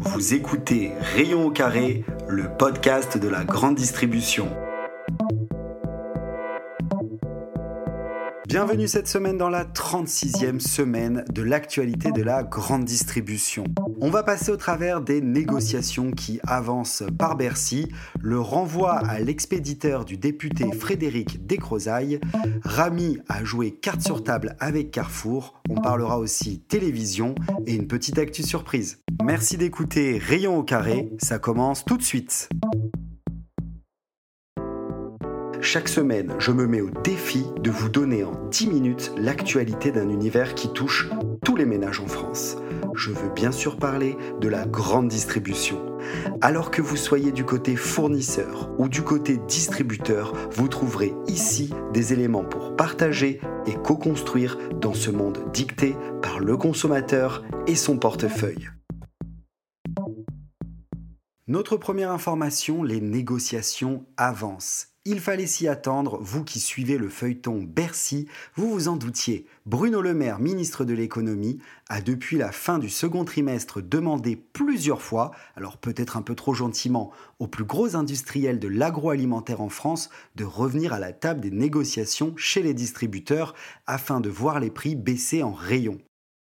Vous écoutez Rayon au carré, le podcast de la grande distribution. Bienvenue cette semaine dans la 36e semaine de l'actualité de la grande distribution. On va passer au travers des négociations qui avancent par Bercy, le renvoi à l'expéditeur du député Frédéric Descrozailles, Rami a joué carte sur table avec Carrefour, on parlera aussi télévision et une petite actu surprise. Merci d'écouter Rayon au carré, ça commence tout de suite. Chaque semaine, je me mets au défi de vous donner en 10 minutes l'actualité d'un univers qui touche tous les ménages en France. Je veux bien sûr parler de la grande distribution. Alors que vous soyez du côté fournisseur ou du côté distributeur, vous trouverez ici des éléments pour partager et co-construire dans ce monde dicté par le consommateur et son portefeuille. Notre première information, les négociations avancent. Il fallait s'y attendre, vous qui suivez le feuilleton Bercy, vous vous en doutiez. Bruno Le Maire, ministre de l'économie, a depuis la fin du second trimestre demandé plusieurs fois, alors peut-être un peu trop gentiment, aux plus gros industriels de l'agroalimentaire en France de revenir à la table des négociations chez les distributeurs afin de voir les prix baisser en rayon.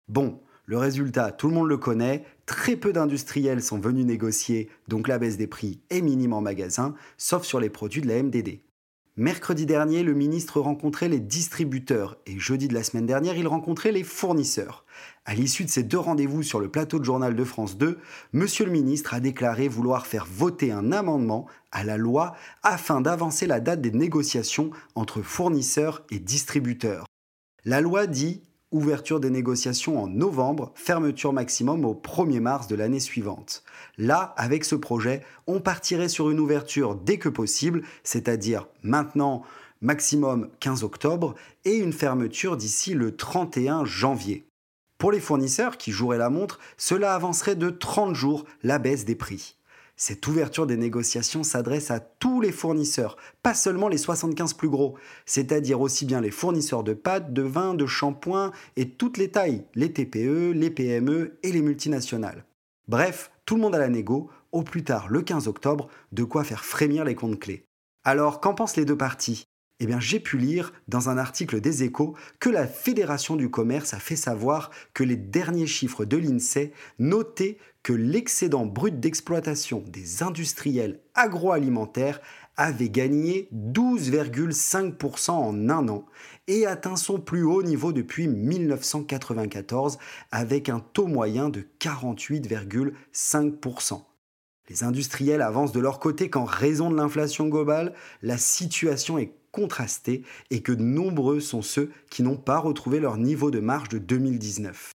Bon, le résultat, tout le monde le connaît, très peu d'industriels sont venus négocier, donc la baisse des prix est minime en magasin, sauf sur les produits de la MDD. Mercredi dernier, le ministre rencontrait les distributeurs et jeudi de la semaine dernière, il rencontrait les fournisseurs. À l'issue de ces deux rendez-vous sur le plateau de journal de France 2, monsieur le ministre a déclaré vouloir faire voter un amendement à la loi afin d'avancer la date des négociations entre fournisseurs et distributeurs. La loi dit ouverture des négociations en novembre, fermeture maximum au 1er mars de l'année suivante. Là, avec ce projet, on partirait sur une ouverture dès que possible, c'est-à-dire maintenant maximum 15 octobre, et une fermeture d'ici le 31 janvier. Pour les fournisseurs qui joueraient la montre, cela avancerait de 30 jours la baisse des prix. Cette ouverture des négociations s'adresse à tous les fournisseurs, pas seulement les 75 plus gros, c'est-à-dire aussi bien les fournisseurs de pâtes, de vin, de shampoing et toutes les tailles, les TPE, les PME et les multinationales. Bref, tout le monde à la négo, au plus tard le 15 octobre, de quoi faire frémir les comptes clés. Alors, qu'en pensent les deux parties? Eh bien, j'ai pu lire dans un article des Échos que la Fédération du commerce a fait savoir que les derniers chiffres de l'INSEE notaient que l'excédent brut d'exploitation des industriels agroalimentaires avait gagné 12,5% en un an et atteint son plus haut niveau depuis 1994 avec un taux moyen de 48,5%. Les industriels avancent de leur côté qu'en raison de l'inflation globale, la situation est contrastée et que nombreux sont ceux qui n'ont pas retrouvé leur niveau de marge de 2019.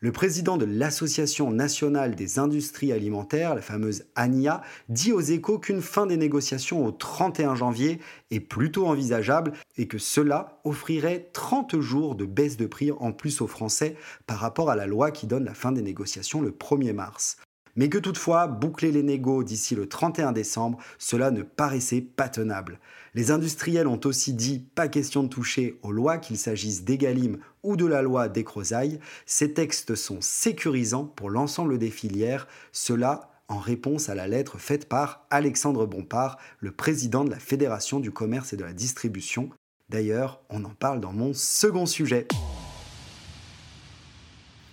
Le président de l'Association nationale des industries alimentaires, la fameuse ANIA, dit aux échos qu'une fin des négociations au 31 janvier est plutôt envisageable et que cela offrirait 30 jours de baisse de prix en plus aux Français par rapport à la loi qui donne la fin des négociations le 1er mars mais que toutefois, boucler les négos d'ici le 31 décembre, cela ne paraissait pas tenable. Les industriels ont aussi dit pas question de toucher aux lois, qu'il s'agisse d'Egalim ou de la loi des Ces textes sont sécurisants pour l'ensemble des filières, cela en réponse à la lettre faite par Alexandre Bompard, le président de la Fédération du commerce et de la distribution. D'ailleurs, on en parle dans mon second sujet.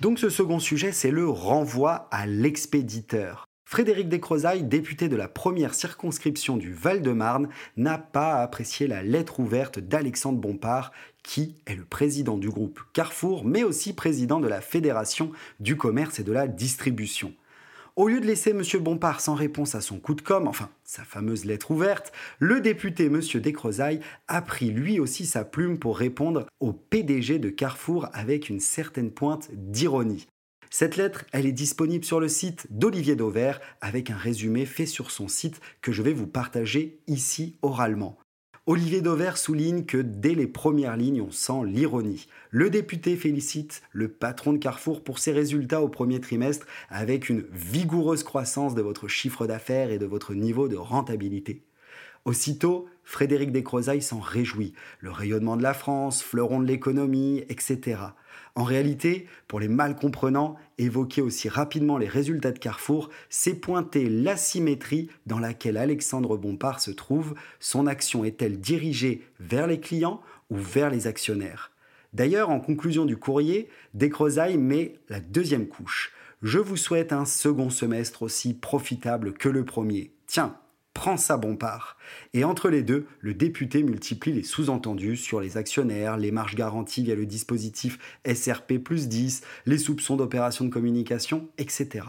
Donc ce second sujet, c'est le renvoi à l'expéditeur. Frédéric Descrozailles, député de la première circonscription du Val-de-Marne, n'a pas apprécié la lettre ouverte d'Alexandre Bompard, qui est le président du groupe Carrefour, mais aussi président de la Fédération du commerce et de la distribution. Au lieu de laisser M. Bompard sans réponse à son coup de com', enfin sa fameuse lettre ouverte, le député M. Descrozailles a pris lui aussi sa plume pour répondre au PDG de Carrefour avec une certaine pointe d'ironie. Cette lettre, elle est disponible sur le site d'Olivier Dauvert avec un résumé fait sur son site que je vais vous partager ici oralement. Olivier Dauvert souligne que dès les premières lignes, on sent l'ironie. Le député félicite le patron de Carrefour pour ses résultats au premier trimestre avec une vigoureuse croissance de votre chiffre d'affaires et de votre niveau de rentabilité. Aussitôt, Frédéric Descrozailles s'en réjouit. Le rayonnement de la France, fleuron de l'économie, etc. En réalité, pour les mal comprenants, évoquer aussi rapidement les résultats de Carrefour, c'est pointer l'asymétrie dans laquelle Alexandre Bompard se trouve. Son action est-elle dirigée vers les clients ou vers les actionnaires? D'ailleurs, en conclusion du courrier, Descrozailles met la deuxième couche. Je vous souhaite un second semestre aussi profitable que le premier. Tiens, prend sa Bompard. Et entre les deux, le député multiplie les sous-entendus sur les actionnaires, les marges garanties via le dispositif SRP plus 10, les soupçons d'opérations de communication, etc.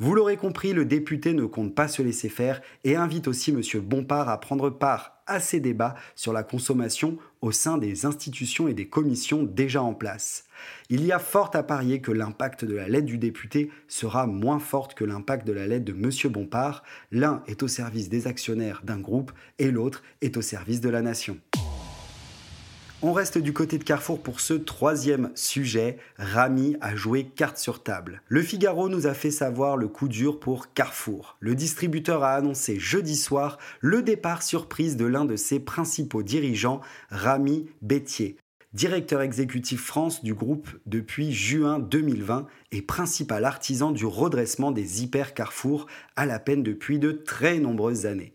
Vous l'aurez compris, le député ne compte pas se laisser faire et invite aussi M. Bompard à prendre part à ces débats sur la consommation au sein des institutions et des commissions déjà en place. Il y a fort à parier que l'impact de la lettre du député sera moins forte que l'impact de la lettre de M. Bompard. L'un est au service des actionnaires d'un groupe et l'autre est au service de la nation. On reste du côté de Carrefour pour ce troisième sujet. Rami a joué carte sur table. Le Figaro nous a fait savoir le coup dur pour Carrefour. Le distributeur a annoncé jeudi soir le départ surprise de l'un de ses principaux dirigeants, Rami Bétier directeur exécutif France du groupe depuis juin 2020 et principal artisan du redressement des hyper Carrefour à la peine depuis de très nombreuses années.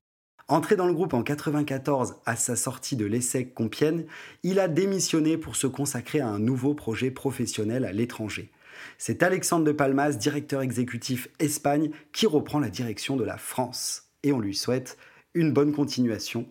Entré dans le groupe en 94 à sa sortie de l'ESSEC Compiègne, il a démissionné pour se consacrer à un nouveau projet professionnel à l'étranger. C'est Alexandre de Palmas, directeur exécutif Espagne, qui reprend la direction de la France. Et on lui souhaite une bonne continuation.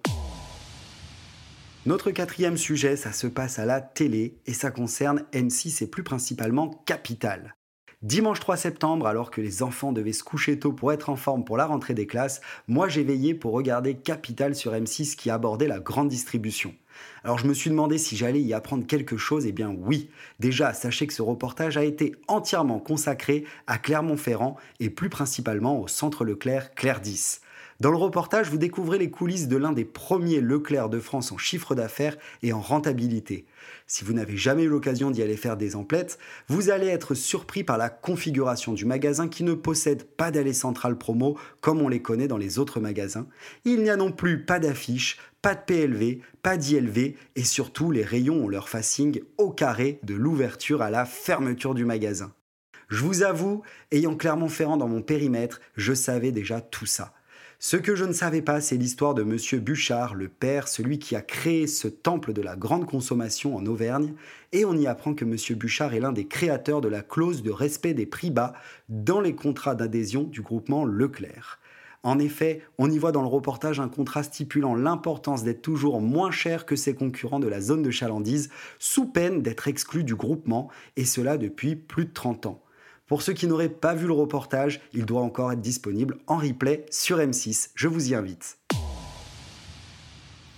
Notre quatrième sujet, ça se passe à la télé et ça concerne M6 et plus principalement Capital. Dimanche 3 septembre, alors que les enfants devaient se coucher tôt pour être en forme pour la rentrée des classes, moi j'ai veillé pour regarder Capital sur M6 qui abordait la grande distribution. Alors je me suis demandé si j'allais y apprendre quelque chose, et eh bien oui. Déjà, sachez que ce reportage a été entièrement consacré à Clermont-Ferrand et plus principalement au centre Leclerc Claire 10. Dans le reportage, vous découvrez les coulisses de l'un des premiers Leclerc de France en chiffre d'affaires et en rentabilité. Si vous n'avez jamais eu l'occasion d'y aller faire des emplettes, vous allez être surpris par la configuration du magasin qui ne possède pas d'allée centrale promo comme on les connaît dans les autres magasins. Il n'y a non plus pas d'affiches, pas de PLV, pas d'ILV et surtout les rayons ont leur facing au carré de l'ouverture à la fermeture du magasin. Je vous avoue, ayant Clermont-Ferrand dans mon périmètre, je savais déjà tout ça. Ce que je ne savais pas, c'est l'histoire de Monsieur Bouchard, le père, celui qui a créé ce temple de la grande consommation en Auvergne, et on y apprend que Monsieur Bouchard est l'un des créateurs de la clause de respect des prix bas dans les contrats d'adhésion du groupement Leclerc. En effet, on y voit dans le reportage un contrat stipulant l'importance d'être toujours moins cher que ses concurrents de la zone de chalandise, sous peine d'être exclu du groupement, et cela depuis plus de 30 ans. Pour ceux qui n'auraient pas vu le reportage, il doit encore être disponible en replay sur M6. Je vous y invite.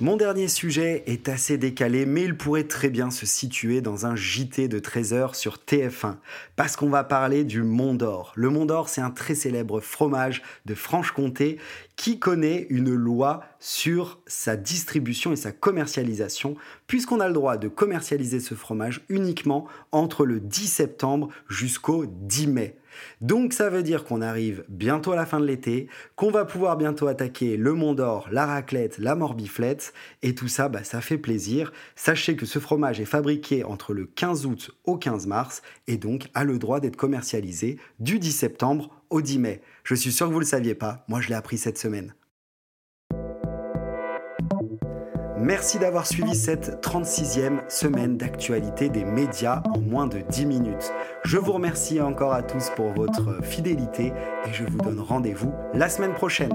Mon dernier sujet est assez décalé, mais il pourrait très bien se situer dans un JT de 13h sur TF1, parce qu'on va parler du Mont d'Or. Le Mont d'Or, c'est un très célèbre fromage de Franche-Comté qui connaît une loi sur sa distribution et sa commercialisation, puisqu'on a le droit de commercialiser ce fromage uniquement entre le 10 septembre jusqu'au 10 mai. Donc ça veut dire qu'on arrive bientôt à la fin de l'été, qu'on va pouvoir bientôt attaquer le Mont d'Or, la raclette, la morbiflette, et tout ça, bah, ça fait plaisir. Sachez que ce fromage est fabriqué entre le 15 août au 15 mars, et donc a le droit d'être commercialisé du 10 septembre au 10 mai. Je suis sûr que vous ne le saviez pas, moi je l'ai appris cette semaine. Merci d'avoir suivi cette 36e semaine d'actualité des médias en moins de 10 minutes. Je vous remercie encore à tous pour votre fidélité et je vous donne rendez-vous la semaine prochaine.